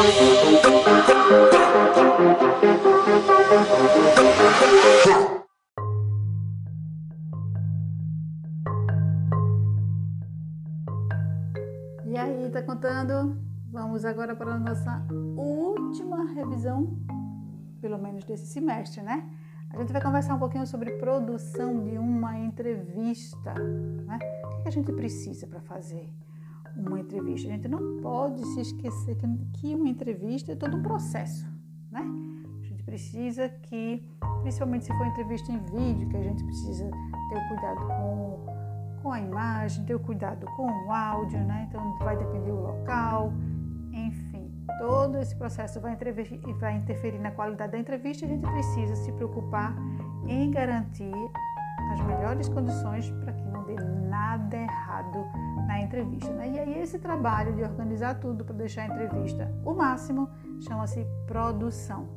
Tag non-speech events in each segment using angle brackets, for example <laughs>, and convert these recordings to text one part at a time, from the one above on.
E aí, tá contando? Vamos agora para a nossa última revisão, pelo menos desse semestre, né? A gente vai conversar um pouquinho sobre produção de uma entrevista, né? O que a gente precisa para fazer uma entrevista? A gente não pode se esquecer que uma entrevista é todo um processo, né? A gente precisa que, principalmente se for entrevista em vídeo, que a gente precisa ter o cuidado com com a imagem, ter cuidado com o áudio, né? Então vai depender do local, enfim, todo esse processo vai, vai interferir na qualidade da entrevista. A gente precisa se preocupar em garantir as melhores condições para que nada errado na entrevista. Né? E aí esse trabalho de organizar tudo para deixar a entrevista o máximo chama-se produção.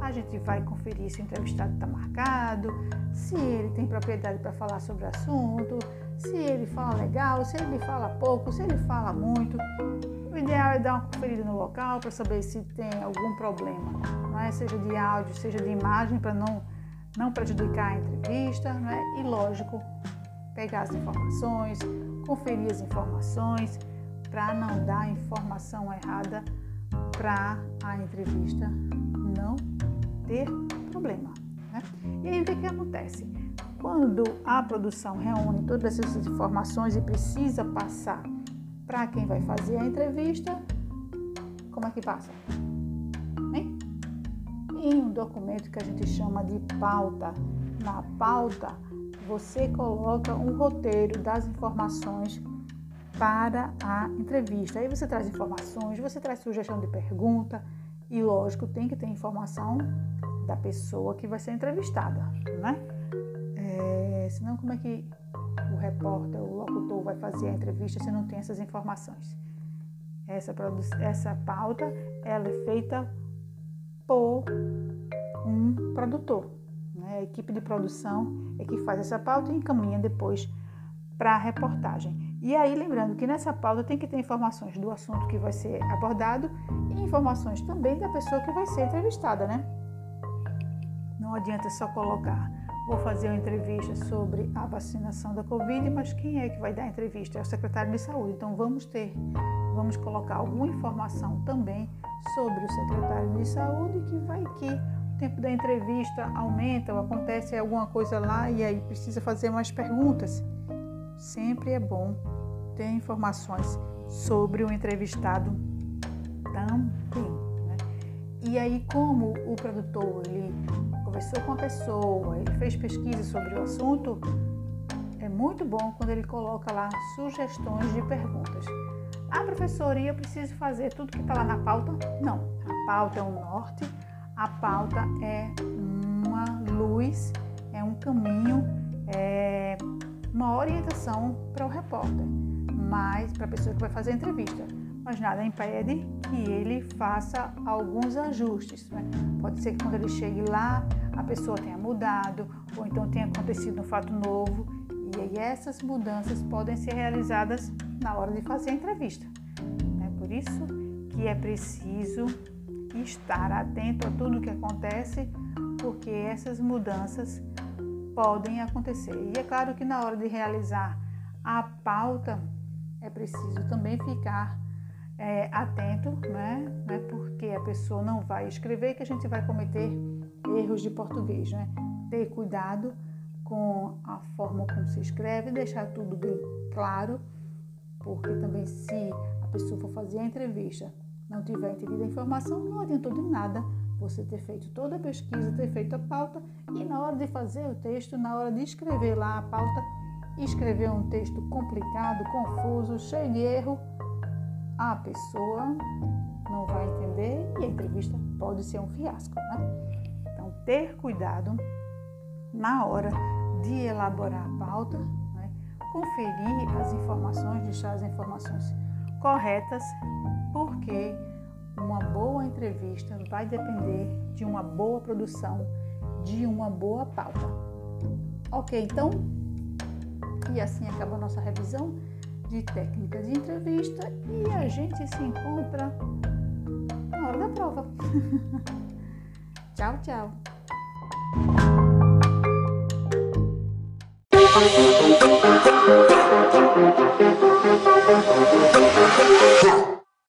A gente vai conferir se o entrevistado está marcado, se ele tem propriedade para falar sobre o assunto, se ele fala legal, se ele fala pouco, se ele fala muito. O ideal é dar uma conferida no local para saber se tem algum problema, não é? seja de áudio, seja de imagem, para não, não prejudicar a entrevista. Não é? E, lógico, pegar as informações, conferir as informações, para não dar informação errada para a entrevista não ter problema. Né? E aí o que, que acontece? Quando a produção reúne todas essas informações e precisa passar para quem vai fazer a entrevista, como é que passa? Hein? Em um documento que a gente chama de pauta. Na pauta, você coloca um roteiro das informações para a entrevista. Aí você traz informações, você traz sugestão de pergunta e, lógico, tem que ter informação da pessoa que vai ser entrevistada, né? É, senão, como é que o repórter, o locutor vai fazer a entrevista se não tem essas informações? Essa, essa pauta ela é feita por um produtor. Equipe de produção é que faz essa pauta e encaminha depois para a reportagem. E aí, lembrando que nessa pauta tem que ter informações do assunto que vai ser abordado e informações também da pessoa que vai ser entrevistada, né? Não adianta só colocar vou fazer uma entrevista sobre a vacinação da Covid, mas quem é que vai dar a entrevista? É o secretário de saúde. Então vamos ter, vamos colocar alguma informação também sobre o secretário de saúde, que vai que tempo da entrevista aumenta ou acontece alguma coisa lá e aí precisa fazer mais perguntas. Sempre é bom ter informações sobre o entrevistado também. Né? E aí, como o produtor ele conversou com a pessoa, ele fez pesquisa sobre o assunto, é muito bom quando ele coloca lá sugestões de perguntas. Ah, professora, e eu preciso fazer tudo que está lá na pauta? Não, a pauta é um norte, a pauta é uma luz, é um caminho, é uma orientação para o repórter, mas para a pessoa que vai fazer a entrevista mas nada impede que ele faça alguns ajustes. Né? Pode ser que quando ele chegue lá, a pessoa tenha mudado, ou então tenha acontecido um fato novo, e aí essas mudanças podem ser realizadas na hora de fazer a entrevista. É por isso que é preciso estar atento a tudo que acontece, porque essas mudanças podem acontecer. E é claro que na hora de realizar a pauta, é preciso também ficar é, atento, né? Não é porque a pessoa não vai escrever que a gente vai cometer erros de português, né? Ter cuidado com a forma como se escreve, deixar tudo bem claro, porque também se a pessoa for fazer a entrevista não tiver entendido a informação, não adiantou de nada você ter feito toda a pesquisa, ter feito a pauta e na hora de fazer o texto, na hora de escrever lá a pauta, escrever um texto complicado, confuso, cheio de erro, a pessoa não vai entender e a entrevista pode ser um fiasco. Né? Então, ter cuidado na hora de elaborar a pauta, né? conferir as informações, deixar as informações corretas, porque uma boa entrevista vai depender de uma boa produção, de uma boa pauta. Ok, então, e assim acaba a nossa revisão de técnicas de entrevista e a gente se encontra <laughs> tchau, tchau.